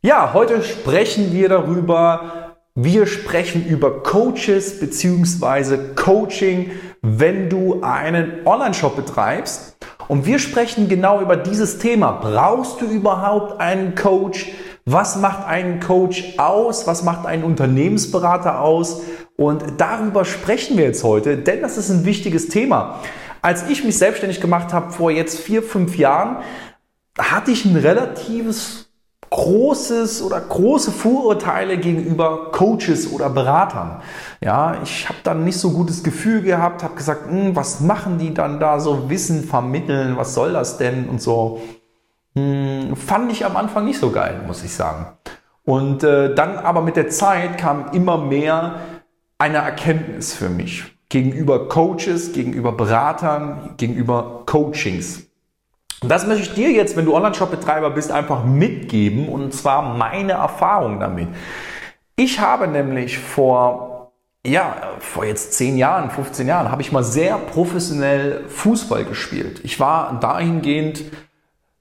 Ja, heute sprechen wir darüber, wir sprechen über Coaches bzw. Coaching, wenn du einen Online-Shop betreibst. Und wir sprechen genau über dieses Thema. Brauchst du überhaupt einen Coach? Was macht einen Coach aus? Was macht einen Unternehmensberater aus? Und darüber sprechen wir jetzt heute, denn das ist ein wichtiges Thema. Als ich mich selbstständig gemacht habe vor jetzt vier, fünf Jahren, hatte ich ein relatives großes oder große Vorurteile gegenüber Coaches oder Beratern. Ja, ich habe dann nicht so gutes Gefühl gehabt, habe gesagt, hm, was machen die dann da so Wissen vermitteln, was soll das denn und so. Hm, fand ich am Anfang nicht so geil, muss ich sagen. Und äh, dann aber mit der Zeit kam immer mehr eine Erkenntnis für mich gegenüber Coaches, gegenüber Beratern, gegenüber Coachings. Und das möchte ich dir jetzt, wenn du Online-Shop-Betreiber bist, einfach mitgeben und zwar meine Erfahrung damit. Ich habe nämlich vor, ja, vor jetzt 10 Jahren, 15 Jahren, habe ich mal sehr professionell Fußball gespielt. Ich war dahingehend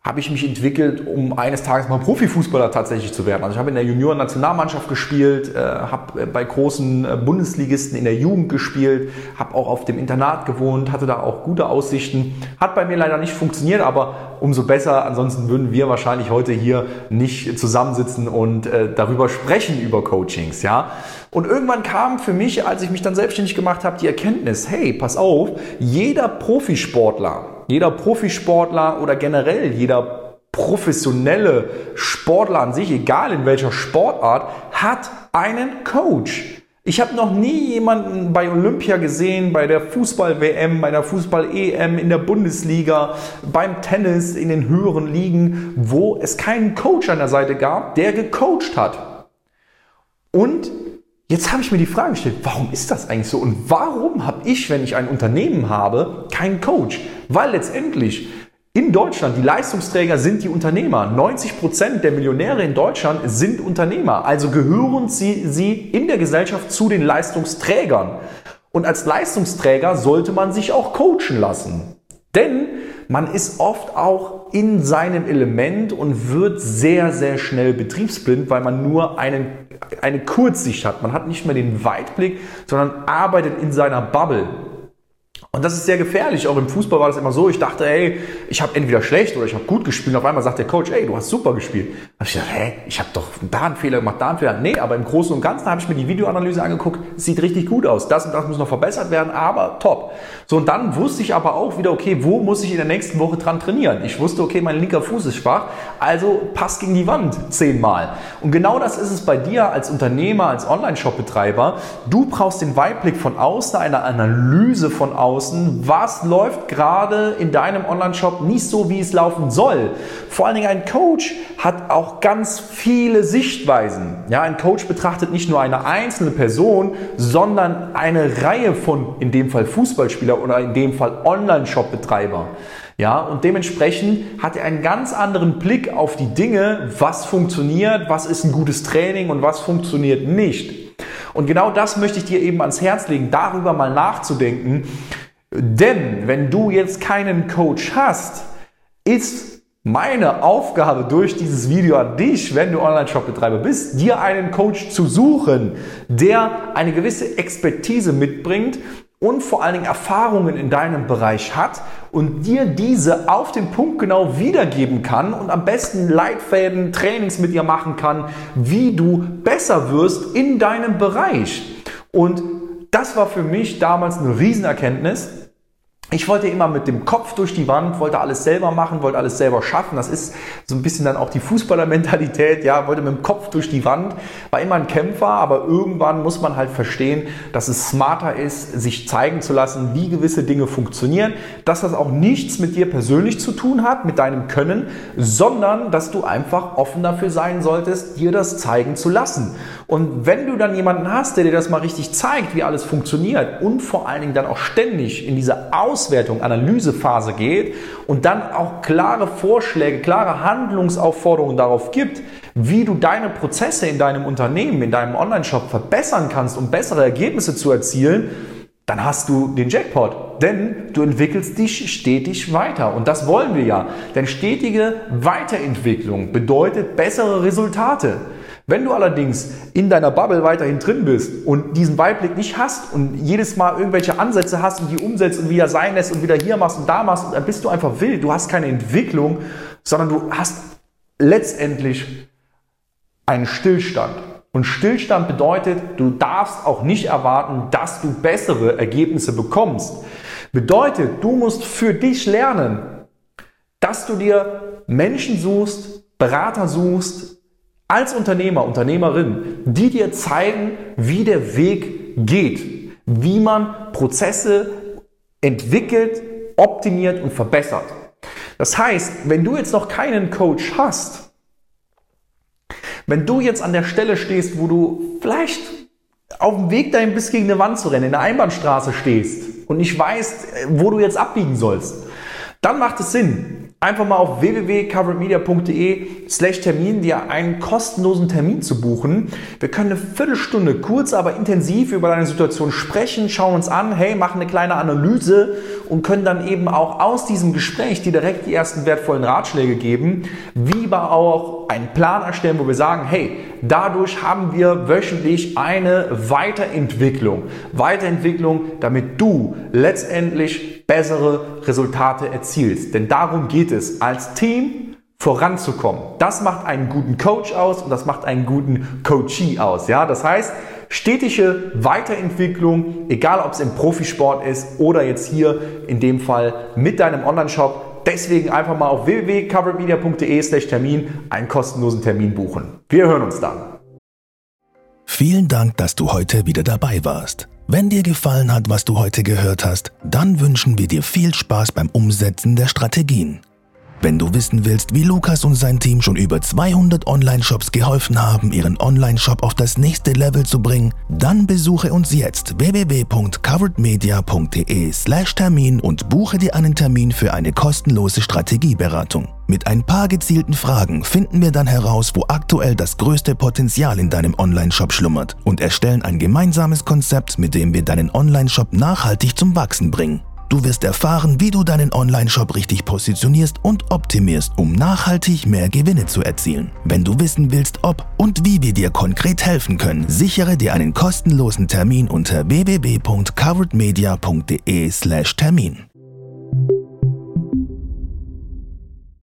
habe ich mich entwickelt, um eines Tages mal Profifußballer tatsächlich zu werden. Also ich habe in der Junioren-Nationalmannschaft gespielt, äh, habe bei großen äh, Bundesligisten in der Jugend gespielt, habe auch auf dem Internat gewohnt, hatte da auch gute Aussichten. Hat bei mir leider nicht funktioniert, aber umso besser. Ansonsten würden wir wahrscheinlich heute hier nicht zusammensitzen und äh, darüber sprechen über Coachings, ja. Und irgendwann kam für mich, als ich mich dann selbstständig gemacht habe, die Erkenntnis, hey, pass auf, jeder Profisportler, jeder Profisportler oder generell jeder professionelle Sportler an sich, egal in welcher Sportart, hat einen Coach. Ich habe noch nie jemanden bei Olympia gesehen, bei der Fußball-WM, bei der Fußball-EM, in der Bundesliga, beim Tennis, in den höheren Ligen, wo es keinen Coach an der Seite gab, der gecoacht hat. Und Jetzt habe ich mir die Frage gestellt, warum ist das eigentlich so? Und warum habe ich, wenn ich ein Unternehmen habe, keinen Coach? Weil letztendlich in Deutschland die Leistungsträger sind die Unternehmer. 90 Prozent der Millionäre in Deutschland sind Unternehmer. Also gehören sie, sie in der Gesellschaft zu den Leistungsträgern. Und als Leistungsträger sollte man sich auch coachen lassen. Denn man ist oft auch in seinem Element und wird sehr, sehr schnell betriebsblind, weil man nur einen, eine Kurzsicht hat. Man hat nicht mehr den Weitblick, sondern arbeitet in seiner Bubble. Und das ist sehr gefährlich. Auch im Fußball war das immer so. Ich dachte, ey, ich habe entweder schlecht oder ich habe gut gespielt. Auf einmal sagt der Coach, ey, du hast super gespielt. Da habe ich gedacht, hä, ich habe doch da einen Fehler gemacht, da einen Fehler. Nee, aber im Großen und Ganzen habe ich mir die Videoanalyse angeguckt. Sieht richtig gut aus. Das und das muss noch verbessert werden, aber top. So, und dann wusste ich aber auch wieder, okay, wo muss ich in der nächsten Woche dran trainieren? Ich wusste, okay, mein linker Fuß ist schwach, also passt gegen die Wand zehnmal. Und genau das ist es bei dir als Unternehmer, als Online-Shop-Betreiber. Du brauchst den Weitblick von außen, eine Analyse von außen außen, was läuft gerade in deinem Online-Shop nicht so, wie es laufen soll. Vor allen Dingen ein Coach hat auch ganz viele Sichtweisen. Ja, ein Coach betrachtet nicht nur eine einzelne Person, sondern eine Reihe von, in dem Fall Fußballspieler oder in dem Fall Online-Shop-Betreiber. Ja, und dementsprechend hat er einen ganz anderen Blick auf die Dinge, was funktioniert, was ist ein gutes Training und was funktioniert nicht. Und genau das möchte ich dir eben ans Herz legen, darüber mal nachzudenken, denn wenn du jetzt keinen Coach hast, ist meine Aufgabe durch dieses Video an dich, wenn du Online-Shop-Betreiber bist, dir einen Coach zu suchen, der eine gewisse Expertise mitbringt und vor allen Dingen Erfahrungen in deinem Bereich hat und dir diese auf den Punkt genau wiedergeben kann und am besten Leitfäden, Trainings mit dir machen kann, wie du besser wirst in deinem Bereich. Und das war für mich damals eine Riesenerkenntnis, ich wollte immer mit dem Kopf durch die Wand, wollte alles selber machen, wollte alles selber schaffen. Das ist so ein bisschen dann auch die Fußballermentalität. Ja, wollte mit dem Kopf durch die Wand, war immer ein Kämpfer, aber irgendwann muss man halt verstehen, dass es smarter ist, sich zeigen zu lassen, wie gewisse Dinge funktionieren, dass das auch nichts mit dir persönlich zu tun hat, mit deinem Können, sondern dass du einfach offen dafür sein solltest, dir das zeigen zu lassen. Und wenn du dann jemanden hast, der dir das mal richtig zeigt, wie alles funktioniert und vor allen Dingen dann auch ständig in dieser Aus Auswertung, Analysephase geht und dann auch klare Vorschläge, klare Handlungsaufforderungen darauf gibt, wie du deine Prozesse in deinem Unternehmen, in deinem Online-Shop verbessern kannst, um bessere Ergebnisse zu erzielen, dann hast du den Jackpot. Denn du entwickelst dich stetig weiter. Und das wollen wir ja. Denn stetige Weiterentwicklung bedeutet bessere Resultate. Wenn du allerdings in deiner Bubble weiterhin drin bist und diesen Weitblick nicht hast und jedes Mal irgendwelche Ansätze hast und die umsetzt und wieder sein lässt und wieder hier machst und da machst, dann bist du einfach wild. Du hast keine Entwicklung, sondern du hast letztendlich einen Stillstand. Und Stillstand bedeutet, du darfst auch nicht erwarten, dass du bessere Ergebnisse bekommst. Bedeutet, du musst für dich lernen, dass du dir Menschen suchst, Berater suchst, als Unternehmer, Unternehmerin, die dir zeigen, wie der Weg geht, wie man Prozesse entwickelt, optimiert und verbessert. Das heißt, wenn du jetzt noch keinen Coach hast, wenn du jetzt an der Stelle stehst, wo du vielleicht auf dem Weg dahin bist, gegen eine Wand zu rennen, in der Einbahnstraße stehst und nicht weißt, wo du jetzt abbiegen sollst, dann macht es Sinn, einfach mal auf www.coveredmedia.de slash Termin dir einen kostenlosen Termin zu buchen. Wir können eine Viertelstunde kurz, aber intensiv über deine Situation sprechen, schauen uns an, hey, machen eine kleine Analyse und können dann eben auch aus diesem Gespräch dir direkt die ersten wertvollen Ratschläge geben, wie aber auch einen Plan erstellen, wo wir sagen, hey, dadurch haben wir wöchentlich eine Weiterentwicklung. Weiterentwicklung, damit du letztendlich bessere Resultate erzielst. Denn darum geht es, als Team voranzukommen. Das macht einen guten Coach aus und das macht einen guten Coachee aus. Ja, das heißt, stetige Weiterentwicklung, egal ob es im Profisport ist oder jetzt hier in dem Fall mit deinem Online-Shop. Deswegen einfach mal auf www.coveredmedia.de/termin einen kostenlosen Termin buchen. Wir hören uns dann. Vielen Dank, dass du heute wieder dabei warst. Wenn dir gefallen hat, was du heute gehört hast, dann wünschen wir dir viel Spaß beim Umsetzen der Strategien. Wenn du wissen willst, wie Lukas und sein Team schon über 200 Online-Shops geholfen haben, ihren Online-Shop auf das nächste Level zu bringen, dann besuche uns jetzt www.coveredmedia.de/termin und buche dir einen Termin für eine kostenlose Strategieberatung. Mit ein paar gezielten Fragen finden wir dann heraus, wo aktuell das größte Potenzial in deinem Online-Shop schlummert und erstellen ein gemeinsames Konzept, mit dem wir deinen Online-Shop nachhaltig zum Wachsen bringen. Du wirst erfahren, wie du deinen Online-Shop richtig positionierst und optimierst, um nachhaltig mehr Gewinne zu erzielen. Wenn du wissen willst, ob und wie wir dir konkret helfen können, sichere dir einen kostenlosen Termin unter www.coveredmedia.de/termin.